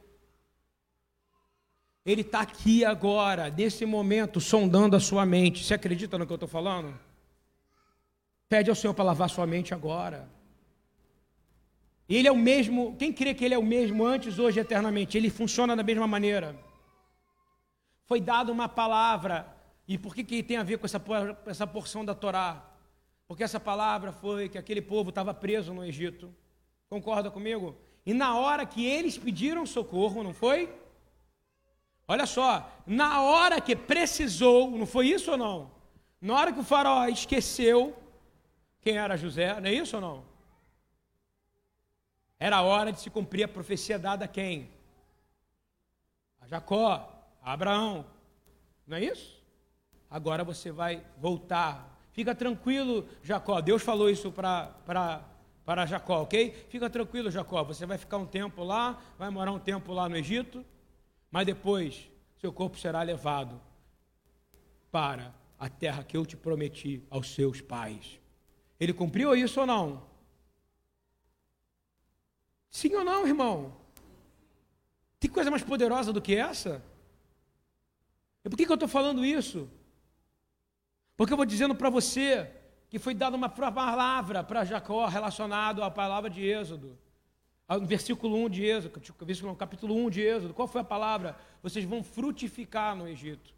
Ele está aqui agora, nesse momento, sondando a sua mente. Você acredita no que eu estou falando? Pede ao Senhor para lavar sua mente agora. Ele é o mesmo, quem crê que ele é o mesmo antes, hoje, eternamente? Ele funciona da mesma maneira. Foi dada uma palavra, e por que, que tem a ver com essa, essa porção da Torá? Porque essa palavra foi que aquele povo estava preso no Egito. Concorda comigo? E na hora que eles pediram socorro, não foi? Olha só, na hora que precisou, não foi isso ou não? Na hora que o faraó esqueceu quem era José, não é isso ou não? Era a hora de se cumprir a profecia dada a quem? A Jacó, a Abraão. Não é isso? Agora você vai voltar. Fica tranquilo, Jacó. Deus falou isso para para Jacó, ok? Fica tranquilo, Jacó, você vai ficar um tempo lá, vai morar um tempo lá no Egito, mas depois seu corpo será levado para a terra que eu te prometi aos seus pais. Ele cumpriu isso ou não? Sim ou não, irmão? Tem coisa mais poderosa do que essa? E por que, que eu estou falando isso? Porque eu vou dizendo para você que foi dada uma palavra para Jacó relacionado à palavra de Êxodo. No versículo 1 de Êxodo, capítulo 1 de Êxodo, qual foi a palavra? Vocês vão frutificar no Egito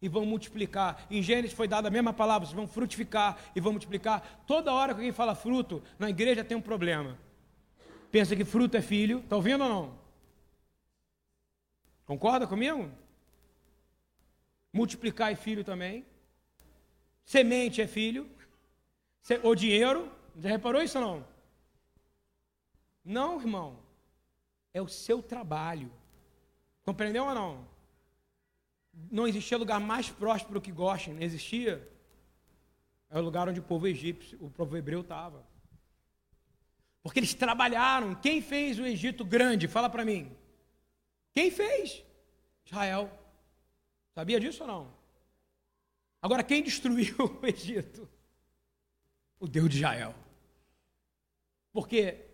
e vão multiplicar. Em Gênesis foi dada a mesma palavra, vocês vão frutificar e vão multiplicar. Toda hora que alguém fala fruto, na igreja tem um problema. Pensa que fruto é filho, está ouvindo ou não? Concorda comigo? Multiplicar é filho também. Semente é filho. O dinheiro, já reparou isso ou não? Não, irmão. É o seu trabalho. Compreendeu ou não? Não existia lugar mais próspero que Goshen, não existia. É o lugar onde o povo egípcio, o povo hebreu estava. Porque eles trabalharam. Quem fez o Egito grande? Fala para mim. Quem fez? Israel. Sabia disso ou não? Agora, quem destruiu o Egito? O Deus de Israel. Porque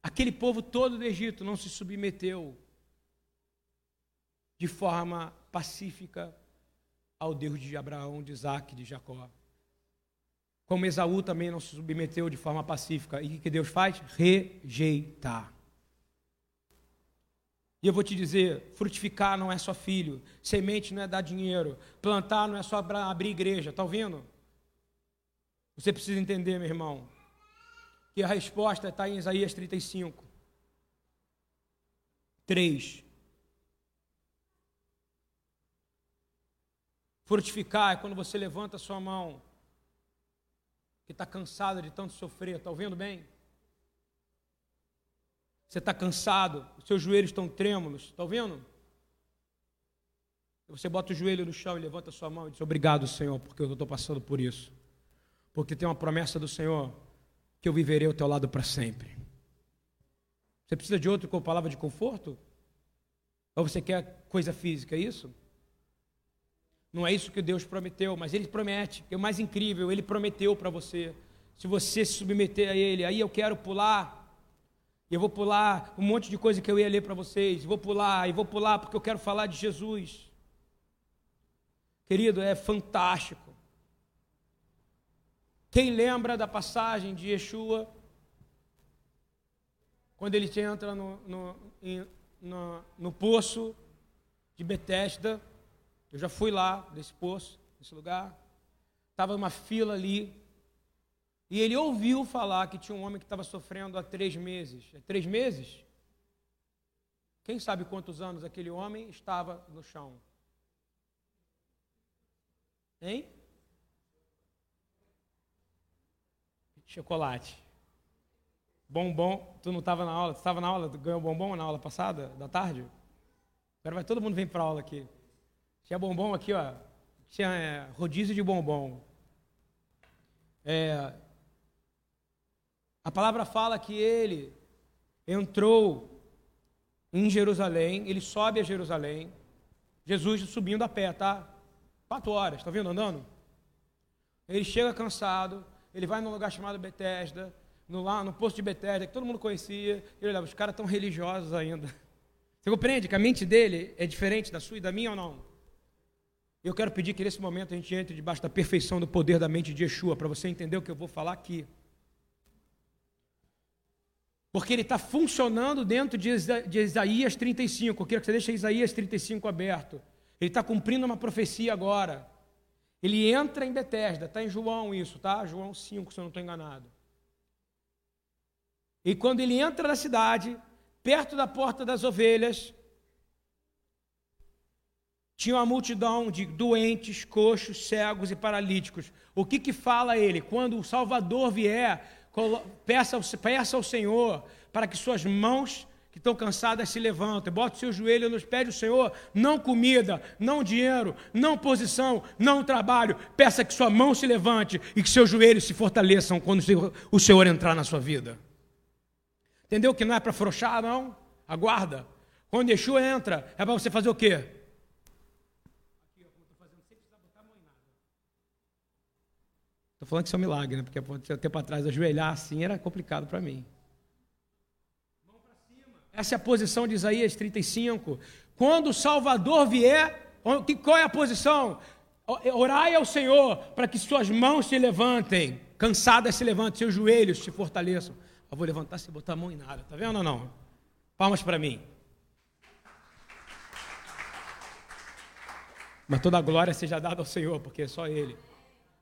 aquele povo todo do Egito não se submeteu de forma pacífica ao Deus de Abraão, de Isaac, de Jacó. Como Esaú também não se submeteu de forma pacífica. E o que Deus faz? Rejeitar. E eu vou te dizer: frutificar não é só filho, semente não é dar dinheiro, plantar não é só abrir igreja, está ouvindo? Você precisa entender, meu irmão. que a resposta está em Isaías 35. 3. Frutificar é quando você levanta a sua mão, que está cansado de tanto sofrer, está ouvindo bem? Você está cansado, os seus joelhos estão trêmulos, está ouvindo? Você bota o joelho no chão e levanta a sua mão e diz: Obrigado, Senhor, porque eu estou passando por isso. Porque tem uma promessa do Senhor que eu viverei ao teu lado para sempre. Você precisa de outro com palavra de conforto? Ou você quer coisa física, é isso? Não é isso que Deus prometeu, mas Ele promete. É o mais incrível, Ele prometeu para você. Se você se submeter a Ele, aí eu quero pular. Eu vou pular um monte de coisa que eu ia ler para vocês. Vou pular, e vou pular porque eu quero falar de Jesus. Querido, é fantástico. Quem lembra da passagem de Yeshua, quando ele entra no, no, no, no poço de Betesda, eu já fui lá nesse poço, nesse lugar. Estava uma fila ali. E ele ouviu falar que tinha um homem que estava sofrendo há três meses. É três meses? Quem sabe quantos anos aquele homem estava no chão? Hein? Chocolate. Bombom. Tu não estava na aula? Tu estava na aula? Tu ganhou bombom na aula passada, da tarde? Agora vai todo mundo vem para aula aqui. Tinha bombom aqui, ó. Tinha é, rodízio de bombom. É, a palavra fala que ele entrou em Jerusalém, ele sobe a Jerusalém, Jesus subindo a pé, tá? Quatro horas, está vendo andando? Ele chega cansado, ele vai num lugar chamado Betesda, no, lá, no posto de Betesda, que todo mundo conhecia, e ele olha, os caras tão religiosos ainda. Você compreende que a mente dele é diferente da sua e da minha ou não? Eu quero pedir que nesse momento a gente entre debaixo da perfeição do poder da mente de Yeshua, para você entender o que eu vou falar aqui. Porque ele está funcionando dentro de Isaías 35. Eu quero que você deixe Isaías 35 aberto. Ele está cumprindo uma profecia agora. Ele entra em Betesda, está em João isso, tá? João 5, se eu não estou enganado. E quando ele entra na cidade, perto da porta das ovelhas, tinha uma multidão de doentes, coxos, cegos e paralíticos. O que que fala ele? Quando o Salvador vier, peça peça ao Senhor para que suas mãos que estão cansadas se levantem, bota o seu joelho nos pés do Senhor, não comida, não dinheiro, não posição, não trabalho, peça que sua mão se levante e que seus joelhos se fortaleçam quando o Senhor entrar na sua vida. Entendeu que não é para frouxar, não? Aguarda. Quando Yeshua entra, é para você fazer o quê? Estou falando que isso é um milagre, né? Porque há tempo atrás ajoelhar assim era complicado para mim. Essa é a posição de Isaías 35. Quando o Salvador vier, qual é a posição? Orai ao Senhor para que suas mãos se levantem, cansadas se levantem, seus joelhos se fortaleçam. Eu vou levantar sem botar a mão em nada, tá vendo ou não? Palmas para mim. Mas toda a glória seja dada ao Senhor, porque é só Ele.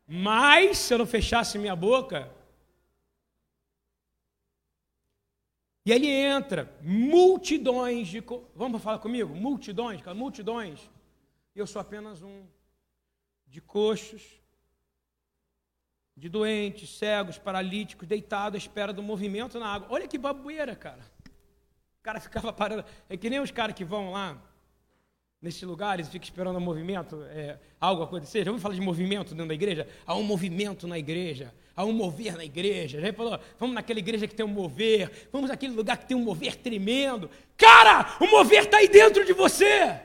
Mas, se eu não fechasse minha boca, e ele entra, multidões de. Vamos falar comigo? Multidões, cara, multidões. Eu sou apenas um de coxos, de doentes, cegos, paralíticos, deitados à espera do movimento na água. Olha que babueira, cara. O cara ficava parando. É que nem os caras que vão lá nesses lugares, fica esperando o movimento, é, algo acontecer. Já ouviu falar de movimento dentro da igreja? Há um movimento na igreja, há um mover na igreja. Já falou, vamos naquela igreja que tem um mover, vamos naquele lugar que tem um mover tremendo. Cara, o mover está aí dentro de você.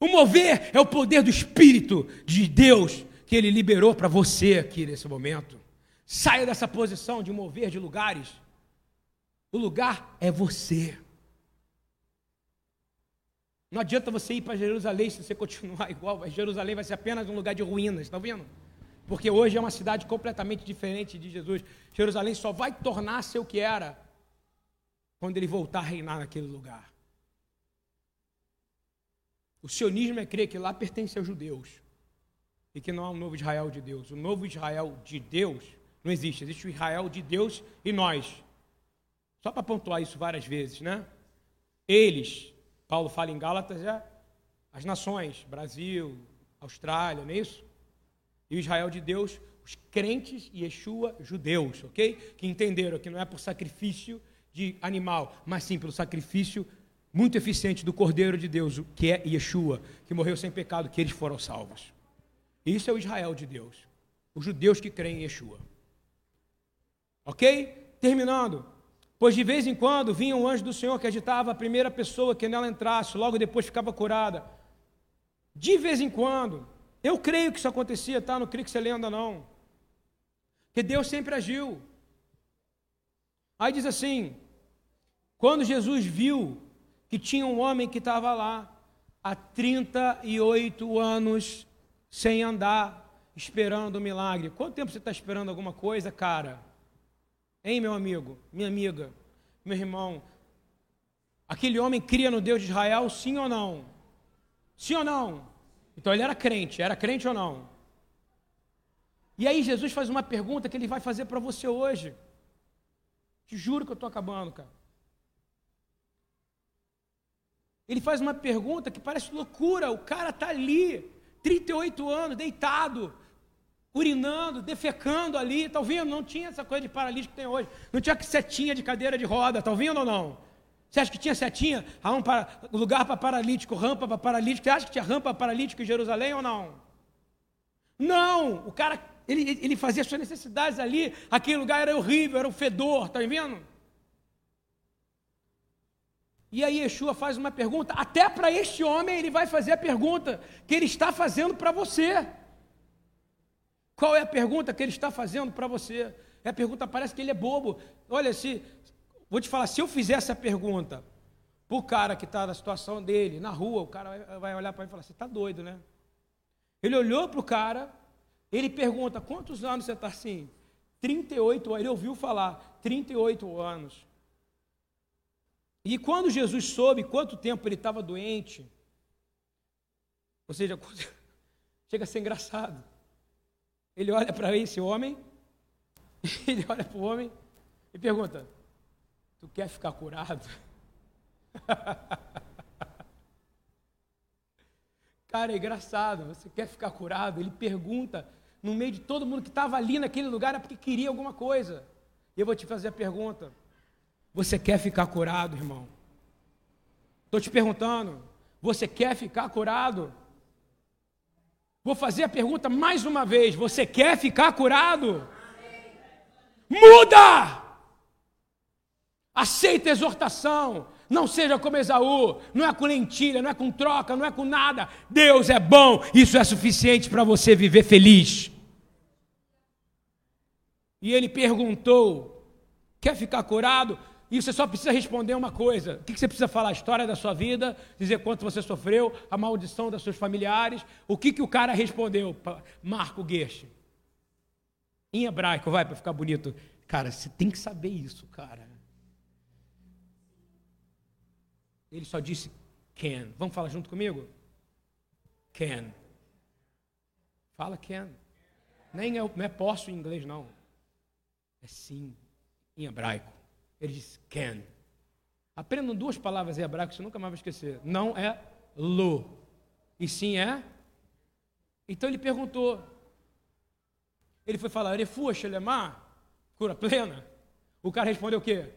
O mover é o poder do Espírito de Deus que Ele liberou para você aqui nesse momento. Saia dessa posição de mover de lugares. O lugar é você. Não adianta você ir para Jerusalém se você continuar igual. Jerusalém vai ser apenas um lugar de ruínas, está vendo? Porque hoje é uma cidade completamente diferente de Jesus. Jerusalém só vai tornar-se o que era quando ele voltar a reinar naquele lugar. O sionismo é crer que lá pertence aos judeus e que não há um novo Israel de Deus. O novo Israel de Deus Não existe. Existe o Israel de Deus e nós. Só para pontuar isso várias vezes, né? Eles, Paulo fala em Gálatas, é as nações, Brasil, Austrália, não é isso? E o Israel de Deus, os crentes e Yeshua judeus, ok? Que entenderam que não é por sacrifício de animal, mas sim pelo sacrifício muito eficiente do Cordeiro de Deus, que é Yeshua, que morreu sem pecado, que eles foram salvos. Isso é o Israel de Deus, os judeus que creem em Yeshua. Ok? Terminando. Pois de vez em quando vinha um anjo do Senhor que agitava a primeira pessoa que nela entrasse, logo depois ficava curada. De vez em quando. Eu creio que isso acontecia, tá? Não creio que você lenda, não. Que Deus sempre agiu. Aí diz assim: quando Jesus viu que tinha um homem que estava lá há 38 anos sem andar, esperando o um milagre. Quanto tempo você está esperando alguma coisa, cara? Hein, meu amigo, minha amiga, meu irmão? Aquele homem cria no Deus de Israel, sim ou não? Sim ou não? Então ele era crente, era crente ou não? E aí Jesus faz uma pergunta que ele vai fazer para você hoje. Te juro que eu estou acabando, cara. Ele faz uma pergunta que parece loucura. O cara está ali, 38 anos, deitado, urinando, defecando ali. Está ouvindo? Não tinha essa coisa de paralítico que tem hoje. Não tinha setinha de cadeira de roda. Está ouvindo ou não? Você acha que tinha setinha? Para, lugar para paralítico, rampa para paralítico. Você acha que tinha rampa para paralítico em Jerusalém ou não? Não! O cara, ele, ele fazia suas necessidades ali. Aquele lugar era horrível, era um fedor. Está vendo? E aí Yeshua faz uma pergunta, até para este homem ele vai fazer a pergunta que ele está fazendo para você. Qual é a pergunta que ele está fazendo para você? É a pergunta, parece que ele é bobo. Olha, se, vou te falar, se eu fizer essa pergunta para o cara que está na situação dele, na rua, o cara vai olhar para mim e falar, você está doido, né? Ele olhou para o cara, ele pergunta, quantos anos você está assim? 38 anos, ele ouviu falar, 38 anos. E quando Jesus soube quanto tempo ele estava doente, ou seja, chega a ser engraçado. Ele olha para esse homem, ele olha para o homem e pergunta: Tu quer ficar curado? Cara, é engraçado. Você quer ficar curado? Ele pergunta no meio de todo mundo que estava ali naquele lugar é porque queria alguma coisa. E eu vou te fazer a pergunta: você quer ficar curado, irmão? Estou te perguntando. Você quer ficar curado? Vou fazer a pergunta mais uma vez. Você quer ficar curado? Muda! Aceita a exortação. Não seja como Esaú. Não é com lentilha, não é com troca, não é com nada. Deus é bom. Isso é suficiente para você viver feliz. E ele perguntou: Quer ficar curado? E você só precisa responder uma coisa. O que você precisa falar? A história da sua vida, dizer quanto você sofreu, a maldição dos seus familiares. O que, que o cara respondeu? Marco Guerche. Em hebraico, vai, para ficar bonito. Cara, você tem que saber isso, cara. Ele só disse can. Vamos falar junto comigo? Can. Fala can. Nem é, não é posso em inglês, não. É sim, em hebraico. Ele diz can. Aprendam duas palavras em hebraico, você nunca mais vai esquecer. Não é lo, e sim é. Então ele perguntou. Ele foi falar, refua Shelemar, cura plena. O cara respondeu o quê?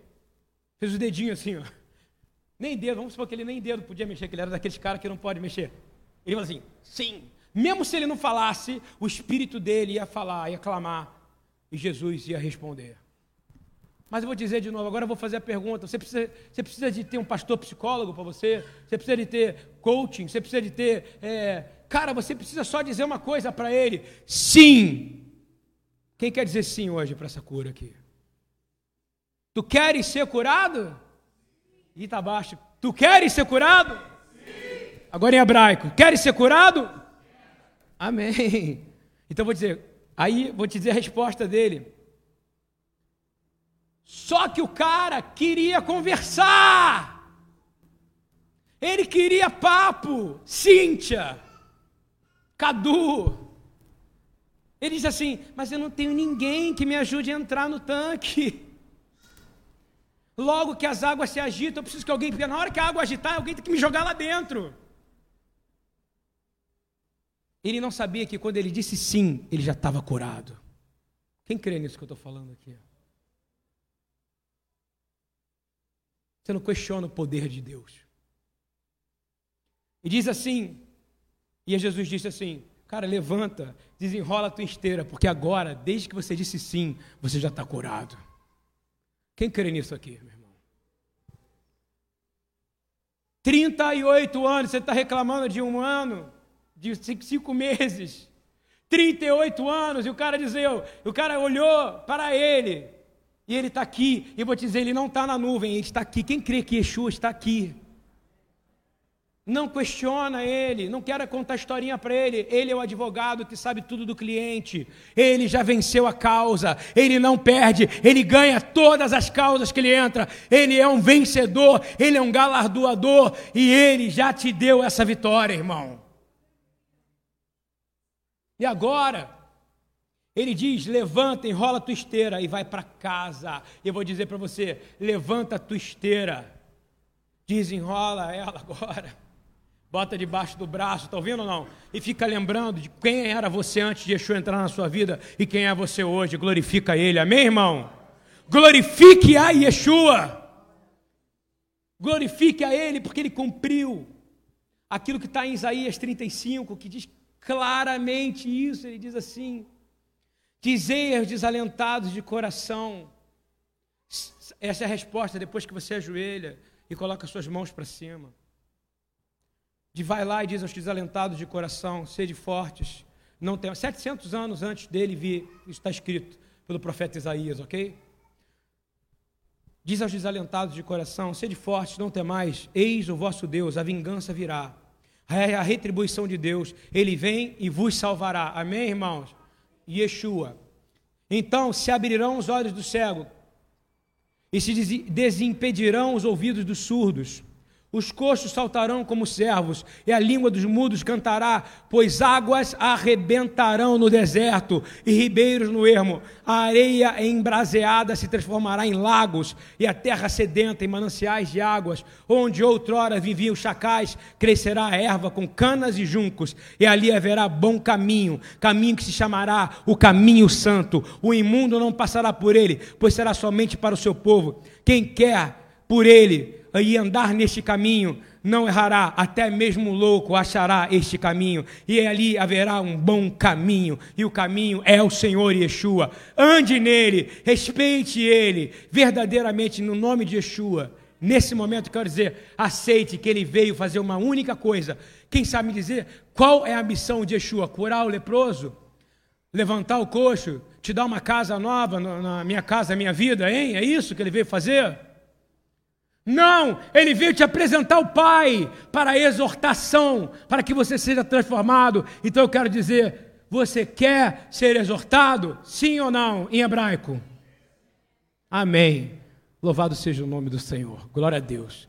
Fez o dedinho assim, ó. Nem dedo, vamos supor que ele nem dedo podia mexer, que ele era daqueles caras que não pode mexer. Ele falou assim, sim. Mesmo se ele não falasse, o espírito dele ia falar, ia clamar, e Jesus ia responder. Mas eu vou dizer de novo, agora eu vou fazer a pergunta: você precisa, você precisa de ter um pastor psicólogo para você? Você precisa de ter coaching? Você precisa de ter. É... Cara, você precisa só dizer uma coisa para ele: sim. Quem quer dizer sim hoje para essa cura aqui? Tu queres ser curado? E está baixo. Tu queres ser curado? Sim. Agora em hebraico: queres ser curado? Amém. Então vou dizer, aí vou te dizer a resposta dele. Só que o cara queria conversar. Ele queria papo. Cíntia, Cadu, Ele diz assim: Mas eu não tenho ninguém que me ajude a entrar no tanque. Logo que as águas se agitam, eu preciso que alguém, porque na hora que a água agitar, alguém tem que me jogar lá dentro. Ele não sabia que quando ele disse sim, ele já estava curado. Quem crê nisso que eu estou falando aqui? Você não questiona o poder de Deus. E diz assim, e Jesus disse assim: Cara, levanta, desenrola a tua esteira, porque agora, desde que você disse sim, você já está curado. Quem crê nisso aqui, meu irmão? 38 anos, você está reclamando de um ano, de cinco meses. 38 anos, e o cara dizia, o cara olhou para ele, e ele está aqui, e vou te dizer, ele não está na nuvem, ele está aqui. Quem crê que Yeshua está aqui? Não questiona ele, não quero contar historinha para ele. Ele é o advogado que sabe tudo do cliente. Ele já venceu a causa, ele não perde, ele ganha todas as causas que ele entra. Ele é um vencedor, ele é um galardoador e ele já te deu essa vitória, irmão. E agora, ele diz: levanta, enrola a tua esteira e vai para casa. Eu vou dizer para você: levanta a tua esteira, desenrola ela agora bota debaixo do braço, está ouvindo ou não? E fica lembrando de quem era você antes de Yeshua entrar na sua vida e quem é você hoje. Glorifica Ele, amém, irmão? Glorifique a Yeshua. Glorifique a Ele, porque Ele cumpriu aquilo que está em Isaías 35, que diz claramente isso. Ele diz assim: Dizei aos desalentados de coração. Essa é a resposta depois que você ajoelha e coloca suas mãos para cima de vai lá e diz aos desalentados de coração, sede fortes, não tem 700 anos antes dele vir, isso está escrito pelo profeta Isaías, ok? Diz aos desalentados de coração, sede fortes, não temais, eis o vosso Deus, a vingança virá, a retribuição de Deus, ele vem e vos salvará, amém, irmãos? Yeshua. Então se abrirão os olhos do cego, e se desimpedirão os ouvidos dos surdos, os coxos saltarão como servos, e a língua dos mudos cantará, pois águas arrebentarão no deserto e ribeiros no ermo. A areia embraseada se transformará em lagos, e a terra sedenta em mananciais de águas. Onde outrora viviam chacais, crescerá a erva com canas e juncos, e ali haverá bom caminho, caminho que se chamará o caminho santo. O imundo não passará por ele, pois será somente para o seu povo. Quem quer por ele, e andar neste caminho, não errará, até mesmo o louco achará este caminho, e ali haverá um bom caminho, e o caminho é o Senhor Yeshua. Ande nele, respeite ele, verdadeiramente no nome de Yeshua. Nesse momento, quero dizer, aceite que ele veio fazer uma única coisa. Quem sabe me dizer qual é a missão de Yeshua? Curar o leproso? Levantar o coxo? Te dar uma casa nova na minha casa, na minha vida, hein? É isso que ele veio fazer? Não, ele veio te apresentar o Pai para a exortação, para que você seja transformado. Então eu quero dizer: você quer ser exortado? Sim ou não, em hebraico? Amém. Louvado seja o nome do Senhor. Glória a Deus.